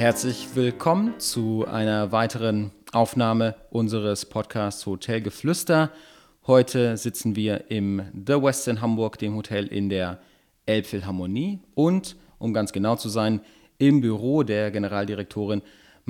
Herzlich willkommen zu einer weiteren Aufnahme unseres Podcasts Hotelgeflüster. Heute sitzen wir im The West in Hamburg, dem Hotel in der Elbphilharmonie und, um ganz genau zu sein, im Büro der Generaldirektorin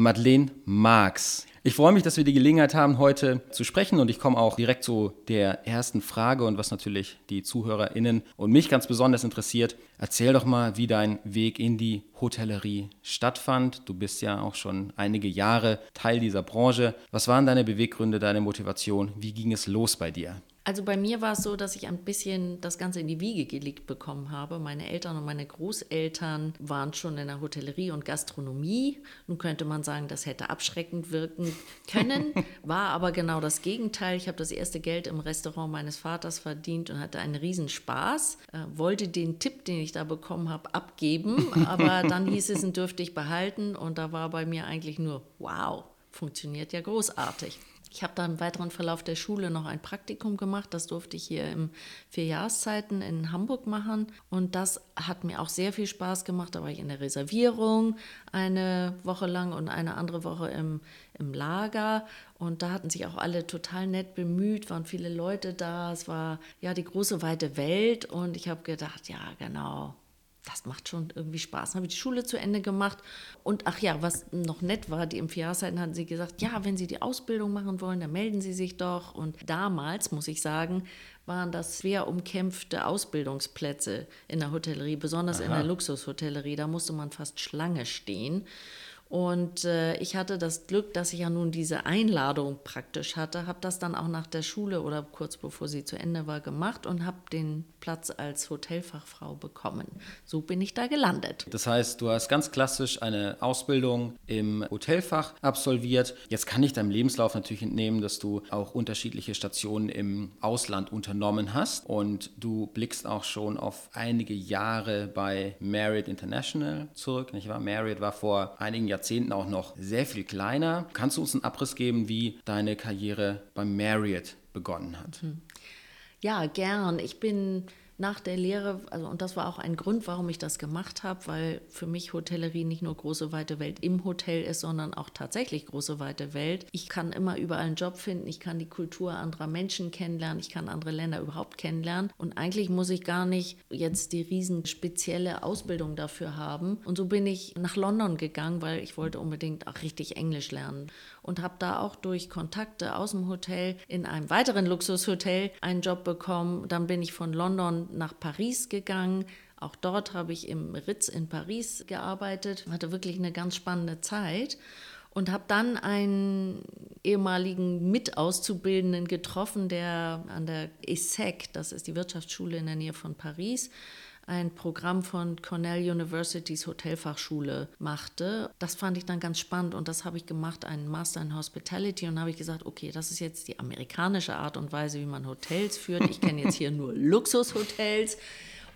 Madeleine Marx. Ich freue mich, dass wir die Gelegenheit haben, heute zu sprechen und ich komme auch direkt zu der ersten Frage und was natürlich die ZuhörerInnen und mich ganz besonders interessiert. Erzähl doch mal, wie dein Weg in die Hotellerie stattfand. Du bist ja auch schon einige Jahre Teil dieser Branche. Was waren deine Beweggründe, deine Motivation? Wie ging es los bei dir? Also bei mir war es so, dass ich ein bisschen das Ganze in die Wiege gelegt bekommen habe. Meine Eltern und meine Großeltern waren schon in der Hotellerie und Gastronomie. Nun könnte man sagen, das hätte abschreckend wirken können, war aber genau das Gegenteil. Ich habe das erste Geld im Restaurant meines Vaters verdient und hatte einen Riesenspaß. Äh, wollte den Tipp, den ich da bekommen habe, abgeben, aber dann hieß es, ihn dürfte ich behalten und da war bei mir eigentlich nur, wow, funktioniert ja großartig. Ich habe da im weiteren Verlauf der Schule noch ein Praktikum gemacht. Das durfte ich hier im Vierjahrszeiten in Hamburg machen. Und das hat mir auch sehr viel Spaß gemacht. Da war ich in der Reservierung eine Woche lang und eine andere Woche im, im Lager. Und da hatten sich auch alle total nett bemüht, waren viele Leute da. Es war ja die große weite Welt. Und ich habe gedacht, ja, genau, das macht schon irgendwie Spaß. Dann habe ich die Schule zu Ende gemacht. Und ach ja, was noch nett war, die im Vierjahreszeiten hatten sie gesagt, ja, wenn Sie die Ausbildung machen wollen, dann melden Sie sich doch. Und damals, muss ich sagen, waren das schwer umkämpfte Ausbildungsplätze in der Hotellerie, besonders Aha. in der Luxushotellerie. Da musste man fast Schlange stehen. Und äh, ich hatte das Glück, dass ich ja nun diese Einladung praktisch hatte, habe das dann auch nach der Schule oder kurz bevor sie zu Ende war gemacht und habe den Platz als Hotelfachfrau bekommen. So bin ich da gelandet. Das heißt, du hast ganz klassisch eine Ausbildung im Hotelfach absolviert. Jetzt kann ich deinem Lebenslauf natürlich entnehmen, dass du auch unterschiedliche Stationen im Ausland unternommen hast und du blickst auch schon auf einige Jahre bei Marriott International zurück. Nicht wahr? Marriott war vor einigen Jahren Jahrzehnten auch noch sehr viel kleiner. Kannst du uns einen Abriss geben, wie deine Karriere beim Marriott begonnen hat? Mhm. Ja, gern. Ich bin nach der Lehre, also und das war auch ein Grund, warum ich das gemacht habe, weil für mich Hotellerie nicht nur große weite Welt im Hotel ist, sondern auch tatsächlich große weite Welt. Ich kann immer überall einen Job finden, ich kann die Kultur anderer Menschen kennenlernen, ich kann andere Länder überhaupt kennenlernen und eigentlich muss ich gar nicht jetzt die riesen spezielle Ausbildung dafür haben. Und so bin ich nach London gegangen, weil ich wollte unbedingt auch richtig Englisch lernen und habe da auch durch Kontakte aus dem Hotel in einem weiteren Luxushotel einen Job bekommen. Dann bin ich von London nach Paris gegangen. Auch dort habe ich im Ritz in Paris gearbeitet, hatte wirklich eine ganz spannende Zeit und habe dann einen ehemaligen Mitauszubildenden getroffen, der an der ESSEC, das ist die Wirtschaftsschule in der Nähe von Paris, ein Programm von Cornell Universitys Hotelfachschule machte. Das fand ich dann ganz spannend und das habe ich gemacht, einen Master in Hospitality und habe ich gesagt, okay, das ist jetzt die amerikanische Art und Weise, wie man Hotels führt. Ich kenne jetzt hier nur Luxushotels.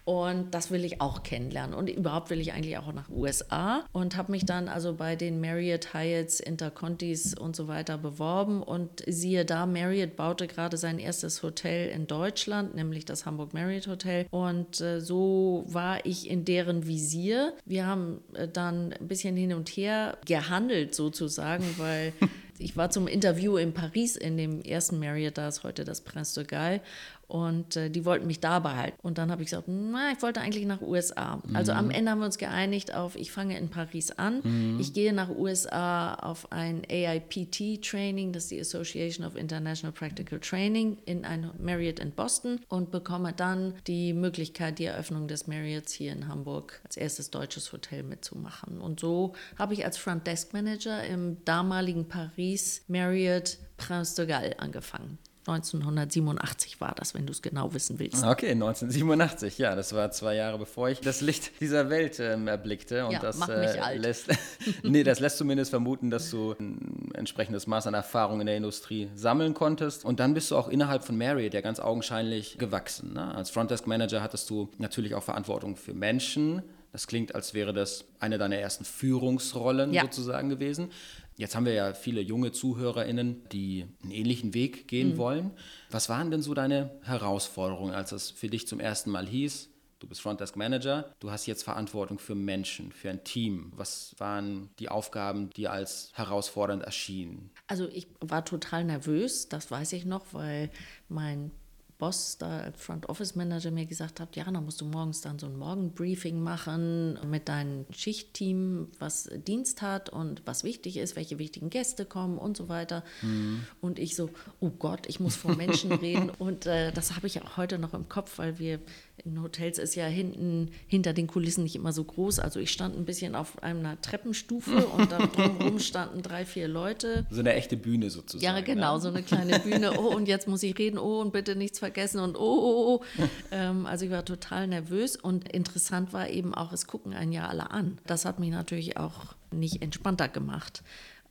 Und das will ich auch kennenlernen. Und überhaupt will ich eigentlich auch nach USA und habe mich dann also bei den Marriott, Hyatts, Intercontis und so weiter beworben. Und siehe da, Marriott baute gerade sein erstes Hotel in Deutschland, nämlich das Hamburg Marriott Hotel. Und äh, so war ich in deren Visier. Wir haben äh, dann ein bisschen hin und her gehandelt sozusagen, weil ich war zum Interview in Paris in dem ersten Marriott, da ist heute das Prince de Galles. Und äh, die wollten mich da behalten. Und dann habe ich gesagt, na, ich wollte eigentlich nach USA. Mhm. Also am. Ende haben wir uns geeinigt auf, ich fange in Paris an. Mhm. Ich gehe nach USA auf ein AIPT-Training, das ist die Association of International Practical Training, in ein Marriott in Boston und bekomme dann die Möglichkeit, die Eröffnung des Marriotts hier in Hamburg als erstes deutsches Hotel mitzumachen. Und so habe ich als Front Desk Manager im damaligen Paris Marriott Prince de Galles angefangen. 1987 war das, wenn du es genau wissen willst. Okay, 1987, ja, das war zwei Jahre bevor ich das Licht dieser Welt ähm, erblickte. Und ja, das äh, alt. lässt, nee, das lässt zumindest vermuten, dass du ein entsprechendes Maß an Erfahrung in der Industrie sammeln konntest. Und dann bist du auch innerhalb von Marriott ja ganz augenscheinlich gewachsen. Ne? Als Frontdesk Manager hattest du natürlich auch Verantwortung für Menschen. Das klingt, als wäre das eine deiner ersten Führungsrollen ja. sozusagen gewesen. Jetzt haben wir ja viele junge ZuhörerInnen, die einen ähnlichen Weg gehen mhm. wollen. Was waren denn so deine Herausforderungen, als es für dich zum ersten Mal hieß, Du bist Frontdesk Manager, du hast jetzt Verantwortung für Menschen, für ein Team. Was waren die Aufgaben, die als herausfordernd erschienen? Also ich war total nervös, das weiß ich noch, weil mein Boss da als Front Office Manager mir gesagt hat, ja, dann musst du morgens dann so ein Morgenbriefing machen mit deinem Schichtteam, was Dienst hat und was wichtig ist, welche wichtigen Gäste kommen und so weiter. Mhm. Und ich so, oh Gott, ich muss vor Menschen reden. Und äh, das habe ich auch heute noch im Kopf, weil wir in Hotels ist ja hinten hinter den Kulissen nicht immer so groß. Also ich stand ein bisschen auf einer Treppenstufe und da drumherum standen drei, vier Leute. So eine echte Bühne sozusagen. Ja, genau, ne? so eine kleine Bühne. Oh, und jetzt muss ich reden. Oh, und bitte nichts vergessen. Und oh, oh, oh. ähm, also ich war total nervös. Und interessant war eben auch, es gucken einen ja alle an. Das hat mich natürlich auch nicht entspannter gemacht.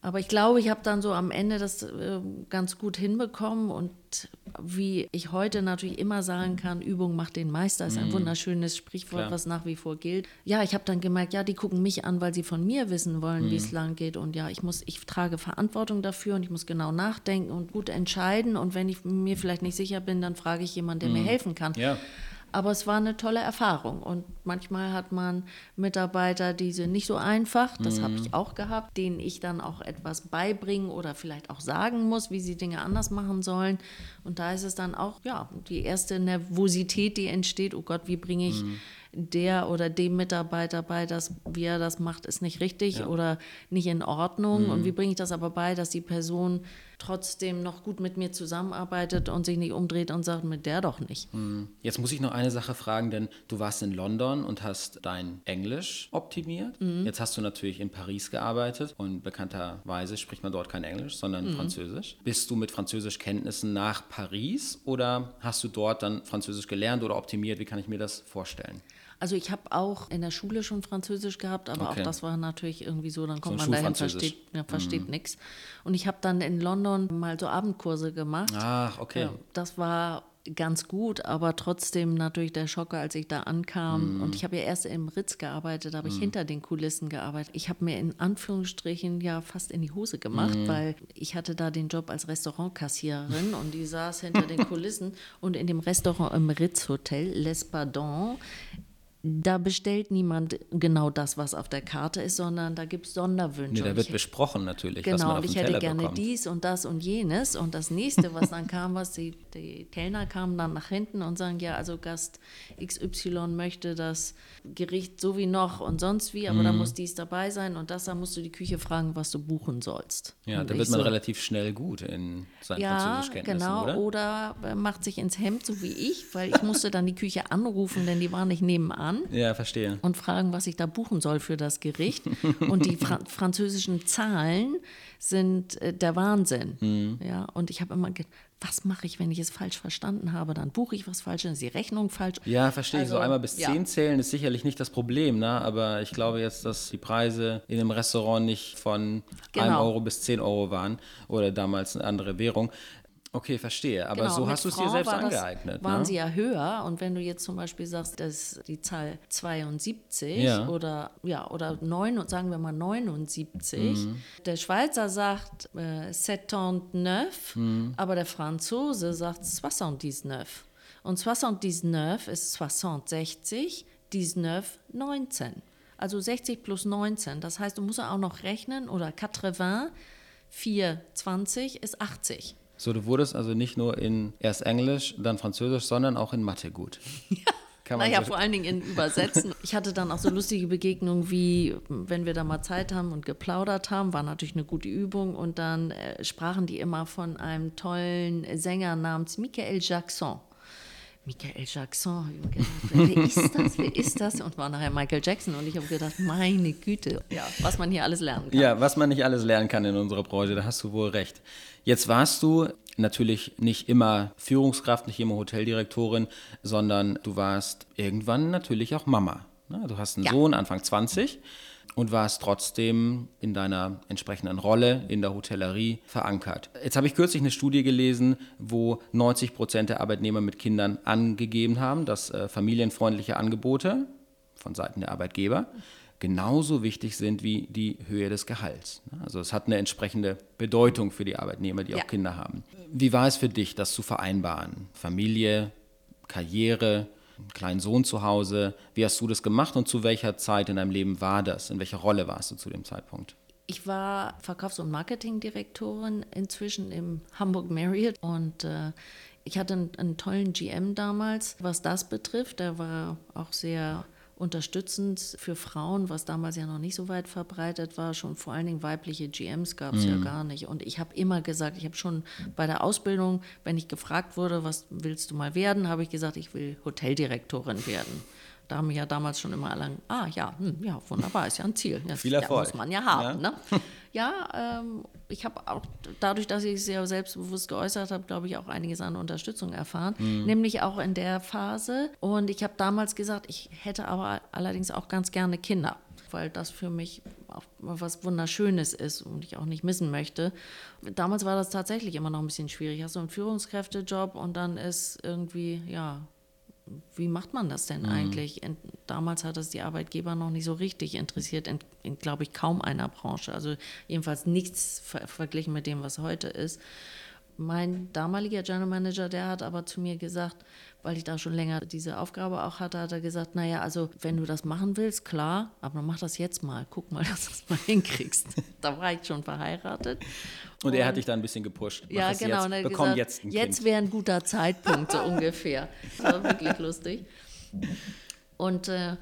Aber ich glaube, ich habe dann so am Ende das äh, ganz gut hinbekommen und wie ich heute natürlich immer sagen kann, Übung macht den Meister, ist ein mm. wunderschönes Sprichwort, Klar. was nach wie vor gilt. Ja, ich habe dann gemerkt, ja, die gucken mich an, weil sie von mir wissen wollen, mm. wie es mhm. lang geht und ja, ich muss, ich trage Verantwortung dafür und ich muss genau nachdenken und gut entscheiden und wenn ich mir vielleicht nicht sicher bin, dann frage ich jemanden, der mm. mir mhm. helfen kann. Ja. Aber es war eine tolle Erfahrung. Und manchmal hat man Mitarbeiter, die sind nicht so einfach, das mhm. habe ich auch gehabt, denen ich dann auch etwas beibringen oder vielleicht auch sagen muss, wie sie Dinge anders machen sollen. Und da ist es dann auch, ja, die erste Nervosität, die entsteht, oh Gott, wie bringe ich mhm der oder dem Mitarbeiter bei, dass wie er das macht, ist nicht richtig ja. oder nicht in Ordnung. Mhm. Und wie bringe ich das aber bei, dass die Person trotzdem noch gut mit mir zusammenarbeitet und sich nicht umdreht und sagt, mit der doch nicht. Mhm. Jetzt muss ich noch eine Sache fragen, denn du warst in London und hast dein Englisch optimiert. Mhm. Jetzt hast du natürlich in Paris gearbeitet und bekannterweise spricht man dort kein Englisch, sondern mhm. Französisch. Bist du mit Französischkenntnissen nach Paris oder hast du dort dann Französisch gelernt oder optimiert? Wie kann ich mir das vorstellen? Also ich habe auch in der Schule schon Französisch gehabt, aber okay. auch das war natürlich irgendwie so, dann kommt so man dahin, versteht, ja, versteht mhm. nichts. Und ich habe dann in London mal so Abendkurse gemacht. Ach, okay. Ja, das war ganz gut, aber trotzdem natürlich der Schocker, als ich da ankam. Mm. Und ich habe ja erst im Ritz gearbeitet, habe mm. ich hinter den Kulissen gearbeitet. Ich habe mir in Anführungsstrichen ja fast in die Hose gemacht, mm. weil ich hatte da den Job als Restaurantkassiererin und die saß hinter den Kulissen und in dem Restaurant im Ritz Hotel, Les Pardons, da bestellt niemand genau das, was auf der Karte ist, sondern da gibt es Sonderwünsche. Nee, da wird ich, besprochen natürlich. Genau, was man und ich hätte gerne bekommt. dies und das und jenes. Und das nächste, was dann kam, was die, die Kellner kamen dann nach hinten und sagen, ja, also Gast XY möchte das Gericht so wie noch und sonst wie, aber mhm. da muss dies dabei sein und das, da musst du die Küche fragen, was du buchen sollst. Ja, und da wird man so, relativ schnell gut in seinen ja, Französischkenntnissen, genau, oder? oder macht sich ins Hemd, so wie ich, weil ich musste dann die Küche anrufen, denn die war nicht nebenan an. Ja, verstehe. Und fragen, was ich da buchen soll für das Gericht. und die Fra französischen Zahlen sind äh, der Wahnsinn. Mhm. Ja, und ich habe immer gedacht, was mache ich, wenn ich es falsch verstanden habe? Dann buche ich was falsch, dann ist die Rechnung falsch. Ja, verstehe also, ich. So also, einmal bis ja. zehn zählen ist sicherlich nicht das Problem, ne? aber ich glaube jetzt, dass die Preise in einem Restaurant nicht von genau. 1 Euro bis 10 Euro waren oder damals eine andere Währung. Okay, verstehe. Aber genau, so hast du es dir selbst war angeeignet. Das, waren ne? sie ja höher. Und wenn du jetzt zum Beispiel sagst, dass die Zahl 72 ja. oder ja oder 9, sagen wir mal 79, mhm. der Schweizer sagt äh, 79, mhm. aber der Franzose sagt 79. Und 79 ist 60, 19, 19. Also 60 plus 19. Das heißt, du musst auch noch rechnen oder 80, 4, 20 ist 80. So, du wurdest also nicht nur in erst Englisch, dann Französisch, sondern auch in Mathe gut. Ja. naja, so vor allen Dingen in Übersetzen. Ich hatte dann auch so lustige Begegnungen wie, wenn wir da mal Zeit haben und geplaudert haben, war natürlich eine gute Übung. Und dann äh, sprachen die immer von einem tollen Sänger namens Michael Jackson. Michael Jackson. Gedacht, wer ist das? Wer ist das? Und war nachher Michael Jackson. Und ich habe gedacht, meine Güte, ja, was man hier alles lernen kann. Ja, was man nicht alles lernen kann in unserer Branche, da hast du wohl recht. Jetzt warst du natürlich nicht immer Führungskraft, nicht immer Hoteldirektorin, sondern du warst irgendwann natürlich auch Mama. Du hast einen ja. Sohn, Anfang 20 und warst trotzdem in deiner entsprechenden Rolle in der Hotellerie verankert. Jetzt habe ich kürzlich eine Studie gelesen, wo 90 Prozent der Arbeitnehmer mit Kindern angegeben haben, dass äh, familienfreundliche Angebote von Seiten der Arbeitgeber genauso wichtig sind wie die Höhe des Gehalts. Also es hat eine entsprechende Bedeutung für die Arbeitnehmer, die ja. auch Kinder haben. Wie war es für dich, das zu vereinbaren? Familie, Karriere, kleinen Sohn zu Hause. Wie hast du das gemacht und zu welcher Zeit in deinem Leben war das? In welcher Rolle warst du zu dem Zeitpunkt? Ich war Verkaufs- und Marketingdirektorin inzwischen im Hamburg Marriott und äh, ich hatte einen, einen, tollen GM damals, was das betrifft. Der war auch sehr unterstützend für Frauen, was damals ja noch nicht so weit verbreitet war. Schon vor allen Dingen weibliche GMs gab es mhm. ja gar nicht. Und ich habe immer gesagt, ich habe schon bei der Ausbildung, wenn ich gefragt wurde, was willst du mal werden, habe ich gesagt, ich will Hoteldirektorin werden. Da haben wir ja damals schon immer alle, ah ja, hm, ja, wunderbar, ist ja ein Ziel. Das, Viel Erfolg. muss man ja haben. Ja, ne? ja ähm, ich habe auch dadurch, dass ich es sehr selbstbewusst geäußert habe, glaube ich, auch einiges an Unterstützung erfahren, mhm. nämlich auch in der Phase. Und ich habe damals gesagt, ich hätte aber allerdings auch ganz gerne Kinder weil das für mich auch was Wunderschönes ist und ich auch nicht missen möchte. Damals war das tatsächlich immer noch ein bisschen schwierig. Hast du einen Führungskräftejob und dann ist irgendwie, ja, wie macht man das denn mhm. eigentlich? damals hat es die Arbeitgeber noch nicht so richtig interessiert, in, in glaube ich, kaum einer Branche. Also jedenfalls nichts ver verglichen mit dem, was heute ist. Mein damaliger General Manager, der hat aber zu mir gesagt, weil ich da schon länger diese Aufgabe auch hatte, hat er gesagt, naja, also wenn du das machen willst, klar, aber mach das jetzt mal. Guck mal, dass du das mal hinkriegst. da war ich schon verheiratet. Und, und er hat dich da ein bisschen gepusht. Mach ja, genau. Jetzt, bekomm gesagt, jetzt ein Jetzt wäre ein guter Zeitpunkt, so ungefähr. Das war wirklich lustig. Und äh,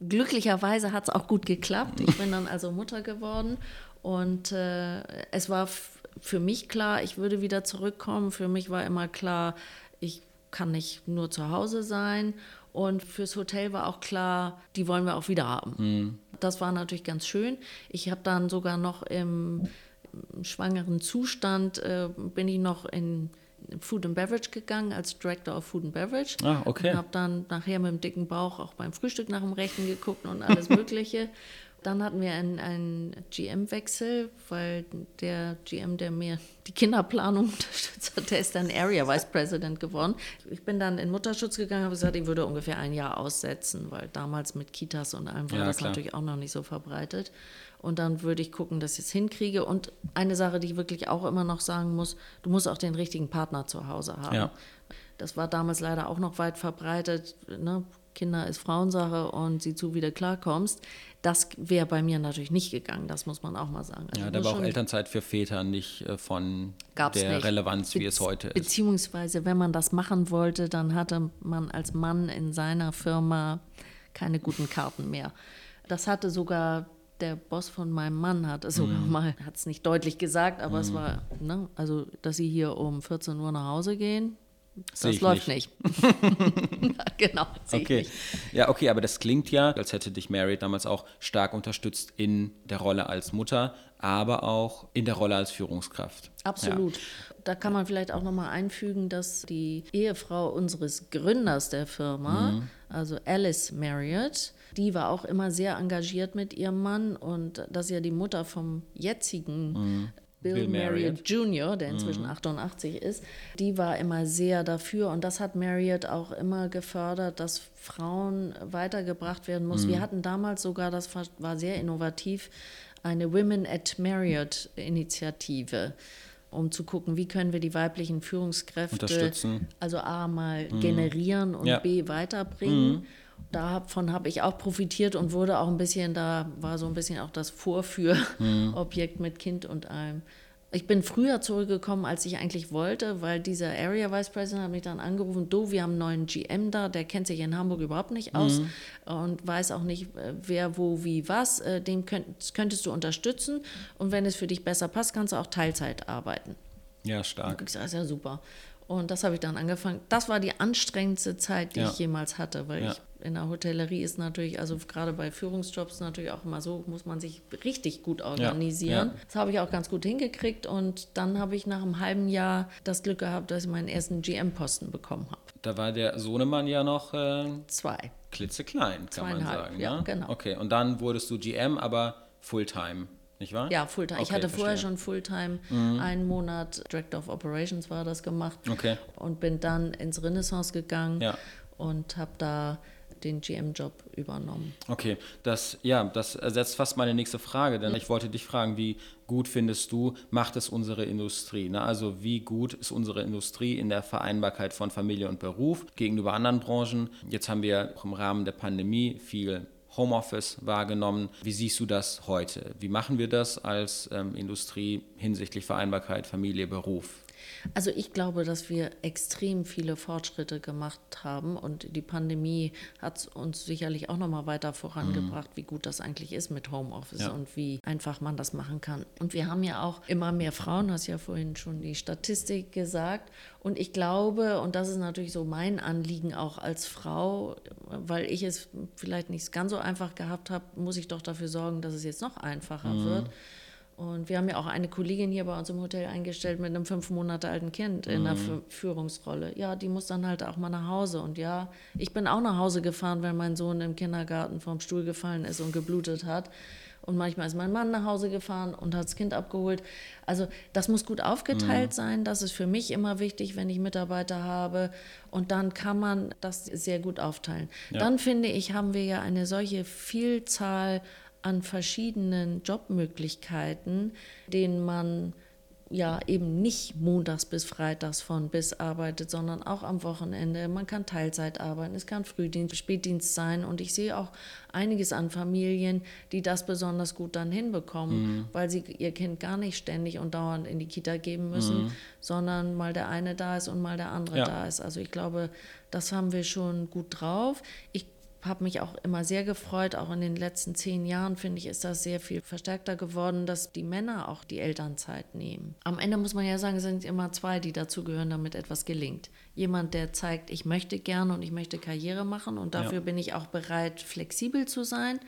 glücklicherweise hat es auch gut geklappt. Ich bin dann also Mutter geworden und äh, es war für mich klar, ich würde wieder zurückkommen. Für mich war immer klar, kann nicht nur zu Hause sein. Und fürs Hotel war auch klar, die wollen wir auch wieder haben. Mhm. Das war natürlich ganz schön. Ich habe dann sogar noch im, im schwangeren Zustand, äh, bin ich noch in Food and Beverage gegangen als Director of Food and Beverage. Ah, okay. Und habe dann nachher mit dem dicken Bauch auch beim Frühstück nach dem Rechten geguckt und alles Mögliche. Dann hatten wir einen, einen GM-Wechsel, weil der GM, der mir die Kinderplanung unterstützt hat, der ist dann Area Vice President geworden. Ich bin dann in Mutterschutz gegangen, habe gesagt, ich würde ungefähr ein Jahr aussetzen, weil damals mit Kitas und allem war ja, das klar. natürlich auch noch nicht so verbreitet. Und dann würde ich gucken, dass ich es hinkriege. Und eine Sache, die ich wirklich auch immer noch sagen muss, du musst auch den richtigen Partner zu Hause haben. Ja. Das war damals leider auch noch weit verbreitet. Ne? Kinder ist Frauensache und sieh zu, wie du klarkommst. Das wäre bei mir natürlich nicht gegangen, das muss man auch mal sagen. Also ja, da war auch Elternzeit für Väter nicht äh, von der nicht. Relevanz, wie Be es heute ist. Beziehungsweise, wenn man das machen wollte, dann hatte man als Mann in seiner Firma keine guten Karten mehr. Das hatte sogar der Boss von meinem Mann hat es sogar mm. mal, hat es nicht deutlich gesagt, aber mm. es mhm. war, ne, also, dass sie hier um 14 Uhr nach Hause gehen, das läuft nicht. nicht. genau. Okay. Nicht. Ja, okay, aber das klingt ja, als hätte dich Mary damals auch stark unterstützt in der Rolle als Mutter, aber auch in der Rolle als Führungskraft. Absolut. Ja. Da kann man vielleicht auch nochmal einfügen, dass die Ehefrau unseres Gründers der Firma, mhm. also Alice Marriott, die war auch immer sehr engagiert mit ihrem Mann und das ist ja die Mutter vom jetzigen mhm. Bill, Bill Marriott, Jr., der inzwischen mhm. 88 ist, die war immer sehr dafür und das hat Marriott auch immer gefördert, dass Frauen weitergebracht werden muss. Mhm. Wir hatten damals sogar, das war sehr innovativ, eine Women at Marriott Initiative um zu gucken, wie können wir die weiblichen Führungskräfte also A mal mhm. generieren und ja. B weiterbringen. Davon habe ich auch profitiert und wurde auch ein bisschen, da war so ein bisschen auch das Vorführobjekt mhm. mit Kind und allem. Ich bin früher zurückgekommen, als ich eigentlich wollte, weil dieser Area Vice President hat mich dann angerufen, du, wir haben einen neuen GM da, der kennt sich in Hamburg überhaupt nicht aus mhm. und weiß auch nicht, äh, wer, wo, wie, was. Äh, dem könntest, könntest du unterstützen und wenn es für dich besser passt, kannst du auch Teilzeit arbeiten. Ja, stark. Sage, ist ja super. Und das habe ich dann angefangen. Das war die anstrengendste Zeit, die ja. ich jemals hatte, weil ja. ich in der Hotellerie ist natürlich, also gerade bei Führungsjobs natürlich auch immer so, muss man sich richtig gut organisieren. Ja, ja. Das habe ich auch ganz gut hingekriegt und dann habe ich nach einem halben Jahr das Glück gehabt, dass ich meinen ersten GM-Posten bekommen habe. Da war der Sohnemann ja noch äh, zwei. Klitzeklein, kann man sagen. Ja, ne? genau. Okay, und dann wurdest du GM, aber Fulltime. Nicht wahr? Ja, Fulltime. Okay, ich hatte vorher schon Fulltime, mhm. einen Monat Director of Operations war das gemacht okay. und bin dann ins Renaissance gegangen ja. und habe da den GM-Job übernommen. Okay, das, ja, das ersetzt fast meine nächste Frage, denn ich wollte dich fragen, wie gut findest du, macht es unsere Industrie? Ne? Also wie gut ist unsere Industrie in der Vereinbarkeit von Familie und Beruf gegenüber anderen Branchen? Jetzt haben wir auch im Rahmen der Pandemie viel Homeoffice wahrgenommen. Wie siehst du das heute? Wie machen wir das als ähm, Industrie hinsichtlich Vereinbarkeit Familie, Beruf? Also ich glaube, dass wir extrem viele Fortschritte gemacht haben und die Pandemie hat uns sicherlich auch noch mal weiter vorangebracht, mhm. wie gut das eigentlich ist mit Homeoffice ja. und wie einfach man das machen kann. Und wir haben ja auch immer mehr Frauen, hast ja vorhin schon die Statistik gesagt. Und ich glaube, und das ist natürlich so mein Anliegen auch als Frau, weil ich es vielleicht nicht ganz so einfach gehabt habe, muss ich doch dafür sorgen, dass es jetzt noch einfacher mhm. wird. Und wir haben ja auch eine Kollegin hier bei uns im Hotel eingestellt mit einem fünf Monate alten Kind in der mhm. Führungsrolle. Ja, die muss dann halt auch mal nach Hause. Und ja, ich bin auch nach Hause gefahren, wenn mein Sohn im Kindergarten vom Stuhl gefallen ist und geblutet hat. Und manchmal ist mein Mann nach Hause gefahren und hat das Kind abgeholt. Also das muss gut aufgeteilt mhm. sein. Das ist für mich immer wichtig, wenn ich Mitarbeiter habe. Und dann kann man das sehr gut aufteilen. Ja. Dann finde ich, haben wir ja eine solche Vielzahl an verschiedenen Jobmöglichkeiten, denen man ja eben nicht montags bis freitags von bis arbeitet, sondern auch am Wochenende. Man kann Teilzeit arbeiten, es kann Frühdienst, Spätdienst sein und ich sehe auch einiges an Familien, die das besonders gut dann hinbekommen, mhm. weil sie ihr Kind gar nicht ständig und dauernd in die Kita geben müssen, mhm. sondern mal der eine da ist und mal der andere ja. da ist. Also ich glaube, das haben wir schon gut drauf. Ich habe mich auch immer sehr gefreut, auch in den letzten zehn Jahren, finde ich, ist das sehr viel verstärkter geworden, dass die Männer auch die Elternzeit nehmen. Am Ende muss man ja sagen, es sind immer zwei, die dazugehören, damit etwas gelingt. Jemand, der zeigt, ich möchte gerne und ich möchte Karriere machen und dafür ja. bin ich auch bereit, flexibel zu sein.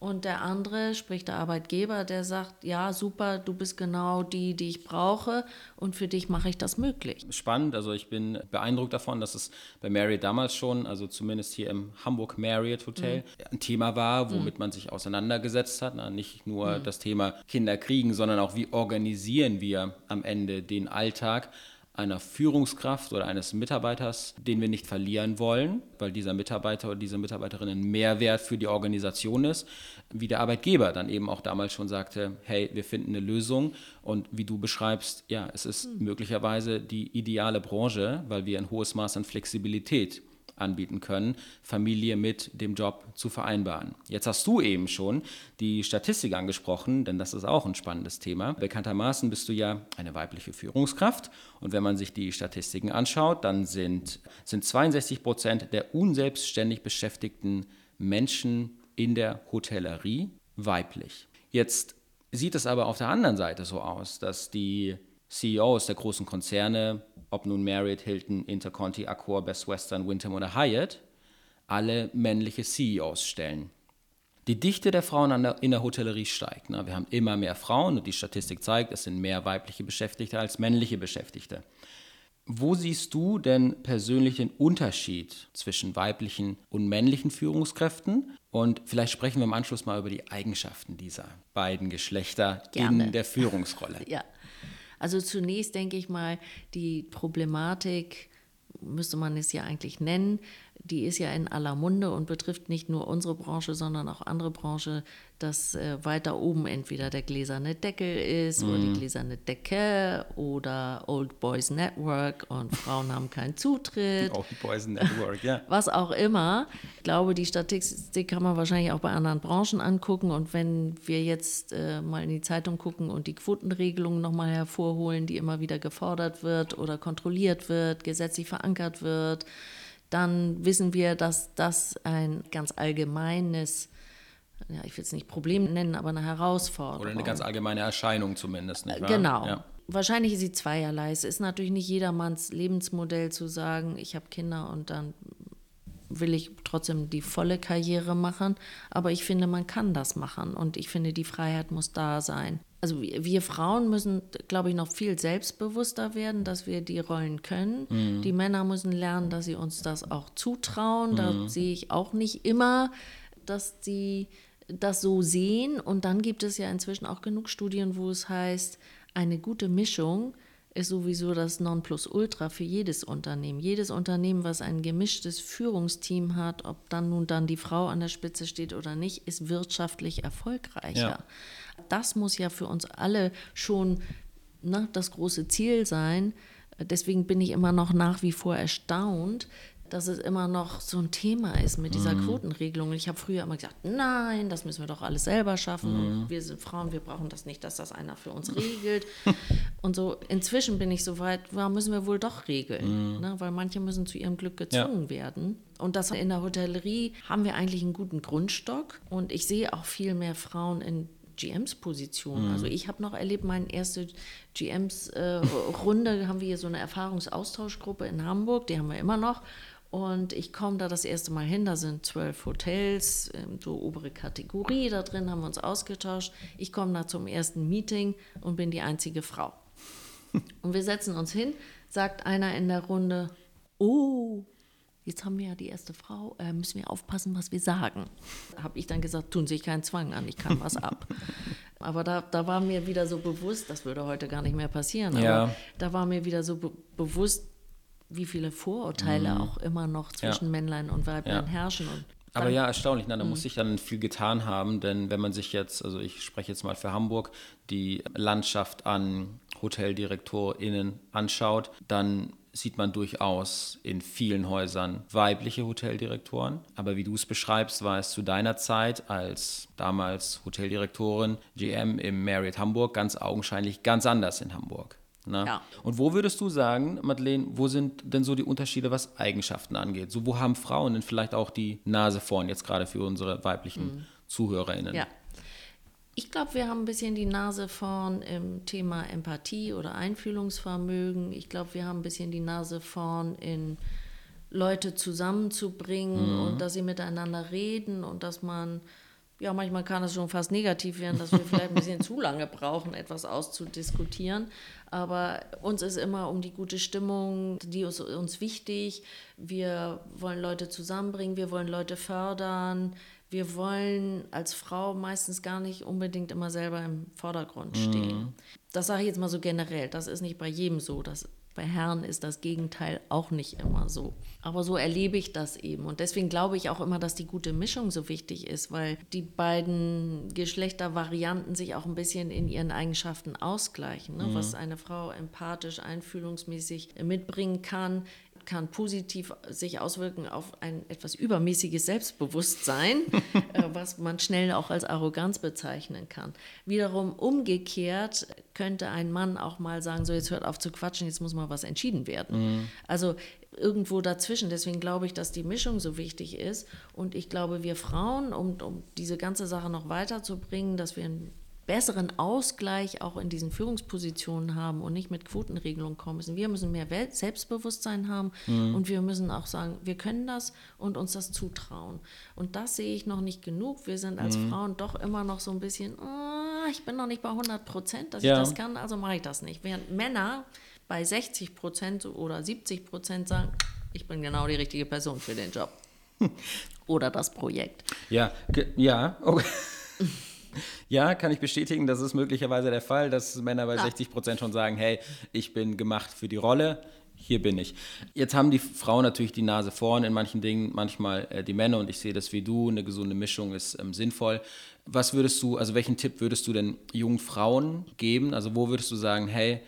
Und der andere, sprich der Arbeitgeber, der sagt, ja, super, du bist genau die, die ich brauche und für dich mache ich das möglich. Spannend, also ich bin beeindruckt davon, dass es bei Marriott damals schon, also zumindest hier im Hamburg Marriott Hotel, mhm. ein Thema war, womit mhm. man sich auseinandergesetzt hat. Na, nicht nur mhm. das Thema Kinder kriegen, sondern auch, wie organisieren wir am Ende den Alltag einer Führungskraft oder eines Mitarbeiters, den wir nicht verlieren wollen, weil dieser Mitarbeiter oder diese Mitarbeiterin ein Mehrwert für die Organisation ist, wie der Arbeitgeber dann eben auch damals schon sagte, hey, wir finden eine Lösung und wie du beschreibst, ja, es ist mhm. möglicherweise die ideale Branche, weil wir ein hohes Maß an Flexibilität anbieten können, Familie mit dem Job zu vereinbaren. Jetzt hast du eben schon die Statistik angesprochen, denn das ist auch ein spannendes Thema. Bekanntermaßen bist du ja eine weibliche Führungskraft und wenn man sich die Statistiken anschaut, dann sind, sind 62 Prozent der unselbstständig beschäftigten Menschen in der Hotellerie weiblich. Jetzt sieht es aber auf der anderen Seite so aus, dass die CEOs der großen Konzerne ob nun Marriott, Hilton, Interconti, Accor, Best Western, Wyndham oder Hyatt, alle männliche CEOs stellen. Die Dichte der Frauen in der Hotellerie steigt. Ne? Wir haben immer mehr Frauen und die Statistik zeigt, es sind mehr weibliche Beschäftigte als männliche Beschäftigte. Wo siehst du denn persönlich den Unterschied zwischen weiblichen und männlichen Führungskräften? Und vielleicht sprechen wir im Anschluss mal über die Eigenschaften dieser beiden Geschlechter Gerne. in der Führungsrolle. ja. Also zunächst denke ich mal, die Problematik, müsste man es ja eigentlich nennen, die ist ja in aller Munde und betrifft nicht nur unsere Branche, sondern auch andere Branchen, dass äh, weiter oben entweder der gläserne Deckel ist mm. oder die mhm. gläserne Decke oder Old Boys Network und Frauen haben keinen Zutritt. Old Boys Network, ja. Was auch immer. Ich glaube, die Statistik kann man wahrscheinlich auch bei anderen Branchen angucken und wenn wir jetzt äh, mal in die Zeitung gucken und die Quotenregelung nochmal hervorholen, die immer wieder gefordert wird oder kontrolliert wird, gesetzlich verankert wird, dann wissen wir, dass das ein ganz allgemeines ja, ich will es nicht Problem nennen, aber eine Herausforderung. Oder eine ganz allgemeine Erscheinung zumindest. Nicht wahr? Genau. Ja. Wahrscheinlich ist sie zweierlei. Es ist natürlich nicht jedermanns Lebensmodell zu sagen, ich habe Kinder und dann will ich trotzdem die volle Karriere machen. Aber ich finde, man kann das machen und ich finde, die Freiheit muss da sein. Also wir Frauen müssen, glaube ich, noch viel selbstbewusster werden, dass wir die Rollen können. Mhm. Die Männer müssen lernen, dass sie uns das auch zutrauen. Mhm. Da sehe ich auch nicht immer, dass sie das so sehen. Und dann gibt es ja inzwischen auch genug Studien, wo es heißt, eine gute Mischung ist sowieso das Nonplusultra für jedes Unternehmen. Jedes Unternehmen, was ein gemischtes Führungsteam hat, ob dann nun dann die Frau an der Spitze steht oder nicht, ist wirtschaftlich erfolgreicher. Ja. Das muss ja für uns alle schon ne, das große Ziel sein. Deswegen bin ich immer noch nach wie vor erstaunt, dass es immer noch so ein Thema ist mit dieser mhm. Quotenregelung. Ich habe früher immer gesagt, nein, das müssen wir doch alles selber schaffen. Mhm. wir sind Frauen, wir brauchen das nicht, dass das einer für uns regelt. und so, inzwischen bin ich so weit, warum müssen wir wohl doch regeln? Mhm. Ne? Weil manche müssen zu ihrem Glück gezwungen ja. werden. Und das in der Hotellerie haben wir eigentlich einen guten Grundstock. Und ich sehe auch viel mehr Frauen in GMs Position. Mhm. Also ich habe noch erlebt, meine erste GMs äh, haben wir hier so eine Erfahrungsaustauschgruppe in Hamburg, die haben wir immer noch. Und ich komme da das erste Mal hin, da sind zwölf Hotels, ähm, so obere Kategorie, da drin haben wir uns ausgetauscht. Ich komme da zum ersten Meeting und bin die einzige Frau. Und wir setzen uns hin, sagt einer in der Runde, oh, jetzt haben wir ja die erste Frau, äh, müssen wir aufpassen, was wir sagen. Habe ich dann gesagt, tun sich keinen Zwang an, ich kann was ab. Aber da, da war mir wieder so bewusst, das würde heute gar nicht mehr passieren, aber ja. da war mir wieder so be bewusst, wie viele Vorurteile mhm. auch immer noch zwischen ja. Männlein und Weiblein ja. herrschen. Und aber ja, erstaunlich. Na, da muss mhm. sich dann viel getan haben, denn wenn man sich jetzt, also ich spreche jetzt mal für Hamburg, die Landschaft an HoteldirektorInnen anschaut, dann sieht man durchaus in vielen Häusern weibliche Hoteldirektoren. Aber wie du es beschreibst, war es zu deiner Zeit als damals Hoteldirektorin GM im Marriott Hamburg ganz augenscheinlich ganz anders in Hamburg. Ne? Ja. Und wo würdest du sagen, Madeleine, wo sind denn so die Unterschiede, was Eigenschaften angeht? So, wo haben Frauen denn vielleicht auch die Nase vorn, jetzt gerade für unsere weiblichen mhm. ZuhörerInnen? Ja. Ich glaube, wir haben ein bisschen die Nase vorn im Thema Empathie oder Einfühlungsvermögen. Ich glaube, wir haben ein bisschen die Nase vorn in Leute zusammenzubringen mhm. und dass sie miteinander reden und dass man ja, manchmal kann es schon fast negativ werden, dass wir vielleicht ein bisschen zu lange brauchen, etwas auszudiskutieren. Aber uns ist immer um die gute Stimmung, die ist uns wichtig. Wir wollen Leute zusammenbringen, wir wollen Leute fördern. Wir wollen als Frau meistens gar nicht unbedingt immer selber im Vordergrund stehen. Mhm. Das sage ich jetzt mal so generell. Das ist nicht bei jedem so. Das bei Herren ist das Gegenteil auch nicht immer so. Aber so erlebe ich das eben. Und deswegen glaube ich auch immer, dass die gute Mischung so wichtig ist, weil die beiden Geschlechtervarianten sich auch ein bisschen in ihren Eigenschaften ausgleichen. Ne? Mhm. Was eine Frau empathisch, einfühlungsmäßig mitbringen kann, kann positiv sich auswirken auf ein etwas übermäßiges Selbstbewusstsein, äh, was man schnell auch als Arroganz bezeichnen kann. Wiederum umgekehrt könnte ein Mann auch mal sagen, so jetzt hört auf zu quatschen, jetzt muss mal was entschieden werden. Mhm. Also irgendwo dazwischen. Deswegen glaube ich, dass die Mischung so wichtig ist. Und ich glaube, wir Frauen, um, um diese ganze Sache noch weiterzubringen, dass wir ein besseren Ausgleich auch in diesen Führungspositionen haben und nicht mit Quotenregelungen kommen müssen. Wir müssen mehr Selbstbewusstsein haben mhm. und wir müssen auch sagen, wir können das und uns das zutrauen. Und das sehe ich noch nicht genug. Wir sind als mhm. Frauen doch immer noch so ein bisschen, oh, ich bin noch nicht bei 100 Prozent, dass ja. ich das kann, also mache ich das nicht. Während Männer bei 60 Prozent oder 70 Prozent sagen, ich bin genau die richtige Person für den Job. Oder das Projekt. Ja, ja, okay. Ja, kann ich bestätigen, das ist möglicherweise der Fall, dass Männer bei ja. 60 Prozent schon sagen, hey, ich bin gemacht für die Rolle, hier bin ich. Jetzt haben die Frauen natürlich die Nase vorn in manchen Dingen, manchmal äh, die Männer und ich sehe das wie du, eine gesunde Mischung ist ähm, sinnvoll. Was würdest du, also welchen Tipp würdest du denn jungen Frauen geben? Also wo würdest du sagen, hey,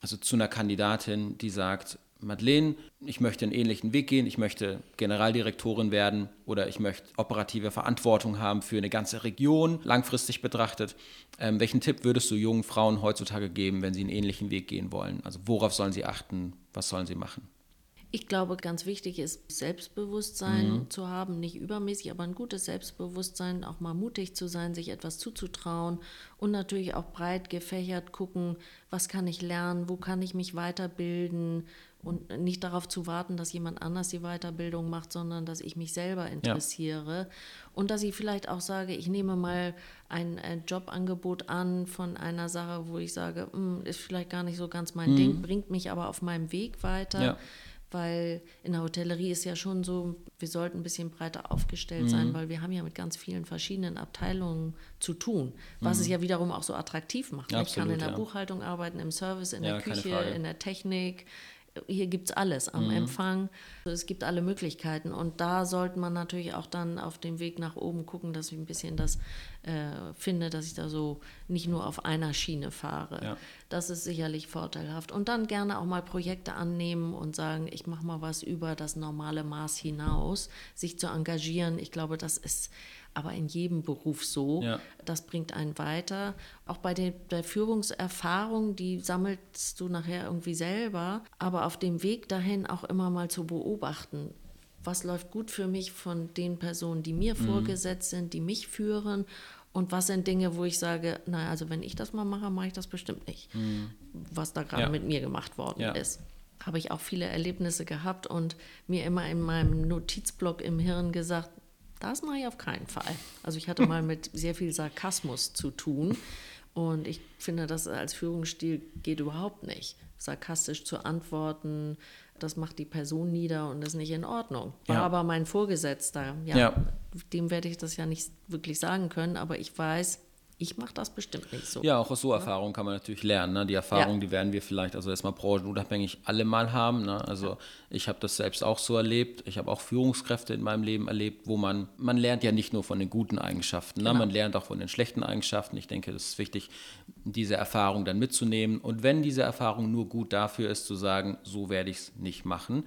also zu einer Kandidatin, die sagt, Madeleine, ich möchte einen ähnlichen Weg gehen, ich möchte Generaldirektorin werden oder ich möchte operative Verantwortung haben für eine ganze Region, langfristig betrachtet. Ähm, welchen Tipp würdest du jungen Frauen heutzutage geben, wenn sie einen ähnlichen Weg gehen wollen? Also worauf sollen sie achten? Was sollen sie machen? Ich glaube, ganz wichtig ist, Selbstbewusstsein mhm. zu haben, nicht übermäßig, aber ein gutes Selbstbewusstsein, auch mal mutig zu sein, sich etwas zuzutrauen und natürlich auch breit gefächert gucken, was kann ich lernen, wo kann ich mich weiterbilden, und nicht darauf zu warten, dass jemand anders die Weiterbildung macht, sondern dass ich mich selber interessiere ja. und dass ich vielleicht auch sage, ich nehme mal ein, ein Jobangebot an von einer Sache, wo ich sage, hm, ist vielleicht gar nicht so ganz mein mhm. Ding, bringt mich aber auf meinem Weg weiter. Ja. weil in der Hotellerie ist ja schon so, wir sollten ein bisschen breiter aufgestellt mhm. sein, weil wir haben ja mit ganz vielen verschiedenen Abteilungen zu tun, was mhm. es ja wiederum auch so attraktiv macht. Ja, ich kann in der. Buchhaltung arbeiten, im Service, in der Küche, in der Technik, hier gibt es alles am mhm. Empfang. Es gibt alle Möglichkeiten. Und da sollte man natürlich auch dann auf dem Weg nach oben gucken, dass ich ein bisschen das äh, finde, dass ich da so nicht nur auf einer Schiene fahre. Ja. Das ist sicherlich vorteilhaft. Und dann gerne auch mal Projekte annehmen und sagen, ich mache mal was über das normale Maß hinaus, sich zu engagieren. Ich glaube, das ist aber in jedem Beruf so. Ja. Das bringt einen weiter. Auch bei der, der, Führungserfahrung, die sammelst du nachher irgendwie selber, aber auf dem Weg dahin auch immer mal zu beobachten. Was läuft gut für mich von den Personen, die mir mhm. vorgesetzt sind, die mich führen und was sind Dinge, wo ich sage, naja, also wenn ich das mal mache, mache ich das bestimmt nicht, mhm. was da gerade ja. mit mir gemacht worden ja. ist. Habe ich auch viele Erlebnisse gehabt und mir immer in meinem Notizblock im Hirn gesagt, das mache ich auf keinen Fall. Also ich hatte mal mit sehr viel Sarkasmus zu tun und ich finde, das als Führungsstil geht überhaupt nicht. Sarkastisch zu antworten, das macht die Person nieder und ist nicht in Ordnung. War ja. aber mein Vorgesetzter. Ja, ja, dem werde ich das ja nicht wirklich sagen können, aber ich weiß, ich mache das bestimmt nicht so. Ja, auch aus so Erfahrungen kann man natürlich lernen. Ne? Die Erfahrungen, ja. die werden wir vielleicht, also erstmal branchenunabhängig alle mal haben. Ne? Also ich habe das selbst auch so erlebt. Ich habe auch Führungskräfte in meinem Leben erlebt, wo man, man lernt ja nicht nur von den guten Eigenschaften, ne? genau. man lernt auch von den schlechten Eigenschaften. Ich denke, es ist wichtig, diese Erfahrung dann mitzunehmen. Und wenn diese Erfahrung nur gut dafür ist, zu sagen, so werde ich es nicht machen,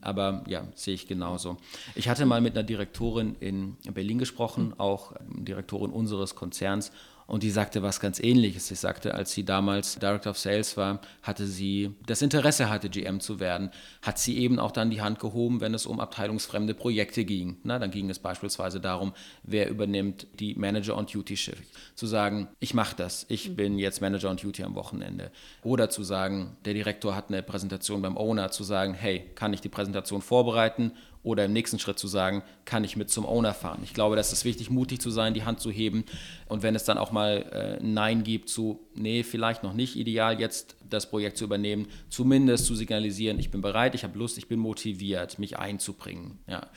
aber ja, sehe ich genauso. Ich hatte mal mit einer Direktorin in Berlin gesprochen, hm. auch Direktorin unseres Konzerns, und die sagte was ganz ähnliches. Sie sagte, als sie damals Director of Sales war, hatte sie das Interesse hatte, GM zu werden, hat sie eben auch dann die Hand gehoben, wenn es um abteilungsfremde Projekte ging. Na, dann ging es beispielsweise darum, wer übernimmt die Manager on Duty Shift. Zu sagen, ich mache das, ich mhm. bin jetzt Manager on Duty am Wochenende. Oder zu sagen, der Direktor hat eine Präsentation beim Owner, zu sagen, hey, kann ich die Präsentation vorbereiten oder im nächsten Schritt zu sagen, kann ich mit zum Owner fahren. Ich glaube, das ist wichtig, mutig zu sein, die Hand zu heben und wenn es dann auch mal äh, Nein gibt zu, nee, vielleicht noch nicht ideal, jetzt das Projekt zu übernehmen, zumindest zu signalisieren, ich bin bereit, ich habe Lust, ich bin motiviert, mich einzubringen. Ja.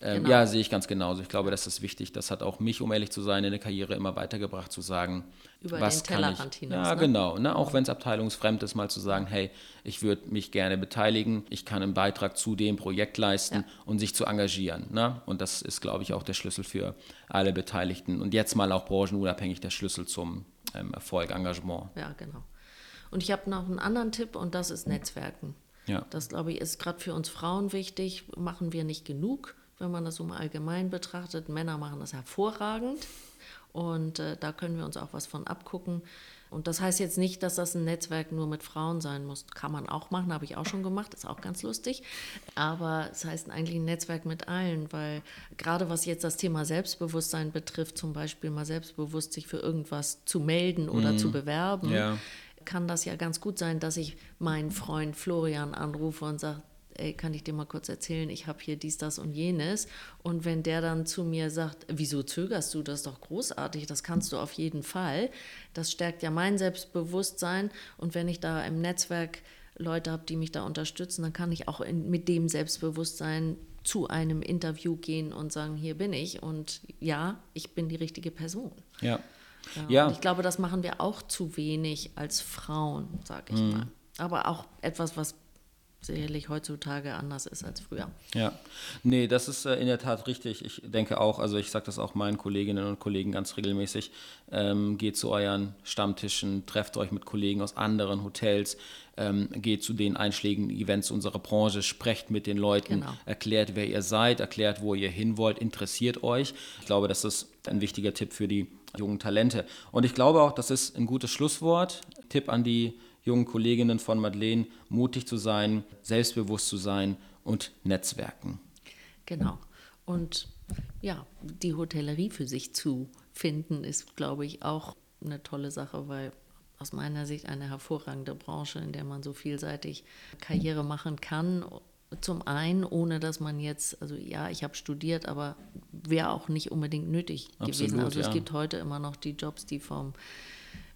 Ähm, genau. Ja, sehe ich ganz genauso. Ich glaube, das ist wichtig. Das hat auch mich, um ehrlich zu sein, in der Karriere immer weitergebracht, zu sagen, Über was den kann ich. Hinaus, ja, ne? genau. Ne? Auch wenn es abteilungsfremd ist, mal zu sagen, hey, ich würde mich gerne beteiligen, ich kann einen Beitrag zu dem Projekt leisten ja. und sich zu engagieren. Ne? Und das ist, glaube ich, auch der Schlüssel für alle Beteiligten. Und jetzt mal auch branchenunabhängig der Schlüssel zum ähm, Erfolg, Engagement. Ja, genau. Und ich habe noch einen anderen Tipp und das ist Netzwerken. Ja. Das, glaube ich, ist gerade für uns Frauen wichtig. Machen wir nicht genug wenn man das so mal allgemein betrachtet. Männer machen das hervorragend und äh, da können wir uns auch was von abgucken. Und das heißt jetzt nicht, dass das ein Netzwerk nur mit Frauen sein muss. Kann man auch machen, habe ich auch schon gemacht, ist auch ganz lustig. Aber es heißt eigentlich ein Netzwerk mit allen, weil gerade was jetzt das Thema Selbstbewusstsein betrifft, zum Beispiel mal selbstbewusst sich für irgendwas zu melden oder mhm. zu bewerben, ja. kann das ja ganz gut sein, dass ich meinen Freund Florian anrufe und sage, ey, kann ich dir mal kurz erzählen, ich habe hier dies, das und jenes. Und wenn der dann zu mir sagt, wieso zögerst du, das ist doch großartig, das kannst du auf jeden Fall, das stärkt ja mein Selbstbewusstsein. Und wenn ich da im Netzwerk Leute habe, die mich da unterstützen, dann kann ich auch in, mit dem Selbstbewusstsein zu einem Interview gehen und sagen, hier bin ich und ja, ich bin die richtige Person. Ja. Ja, ja. Ich glaube, das machen wir auch zu wenig als Frauen, sage ich mhm. mal. Aber auch etwas, was sicherlich heutzutage anders ist als früher. Ja, nee, das ist äh, in der Tat richtig. Ich denke auch, also ich sage das auch meinen Kolleginnen und Kollegen ganz regelmäßig, ähm, geht zu euren Stammtischen, trefft euch mit Kollegen aus anderen Hotels, ähm, geht zu den einschlägigen Events unserer Branche, sprecht mit den Leuten, genau. erklärt, wer ihr seid, erklärt, wo ihr hin wollt, interessiert euch. Ich glaube, das ist ein wichtiger Tipp für die jungen Talente. Und ich glaube auch, das ist ein gutes Schlusswort. Tipp an die jungen Kolleginnen von Madeleine, mutig zu sein, selbstbewusst zu sein und Netzwerken. Genau. Und ja, die Hotellerie für sich zu finden, ist, glaube ich, auch eine tolle Sache, weil aus meiner Sicht eine hervorragende Branche, in der man so vielseitig Karriere machen kann. Zum einen, ohne dass man jetzt, also ja, ich habe studiert, aber wäre auch nicht unbedingt nötig Absolut, gewesen. Also ja. es gibt heute immer noch die Jobs, die vom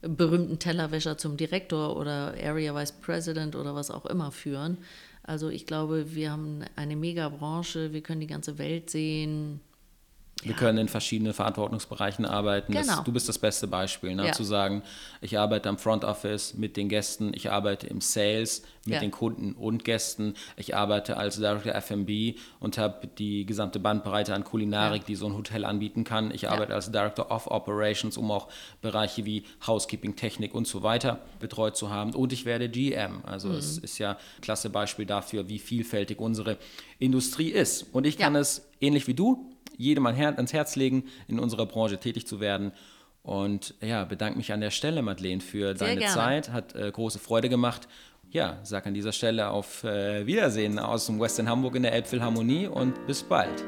berühmten Tellerwäscher zum Direktor oder Area Vice President oder was auch immer führen. Also ich glaube, wir haben eine Megabranche, wir können die ganze Welt sehen. Wir ja. können in verschiedenen Verantwortungsbereichen arbeiten. Genau. Das, du bist das beste Beispiel, ne? Ja. zu sagen, ich arbeite am Front Office mit den Gästen, ich arbeite im Sales mit ja. den Kunden und Gästen, ich arbeite als Director F&B und habe die gesamte Bandbreite an Kulinarik, die so ein Hotel anbieten kann. Ich arbeite als Director of Operations, um auch Bereiche wie Housekeeping, Technik und so weiter betreut zu haben. Und ich werde GM. Also mhm. es ist ja ein klasse Beispiel dafür, wie vielfältig unsere Industrie ist. Und ich kann es ähnlich wie du jedem ans Herz legen, in unserer Branche tätig zu werden. Und ja, bedanke mich an der Stelle, Madeleine, für Sehr deine gerne. Zeit. Hat äh, große Freude gemacht. Ja, sag an dieser Stelle auf äh, Wiedersehen aus dem Western Hamburg in der Elbphilharmonie und bis bald.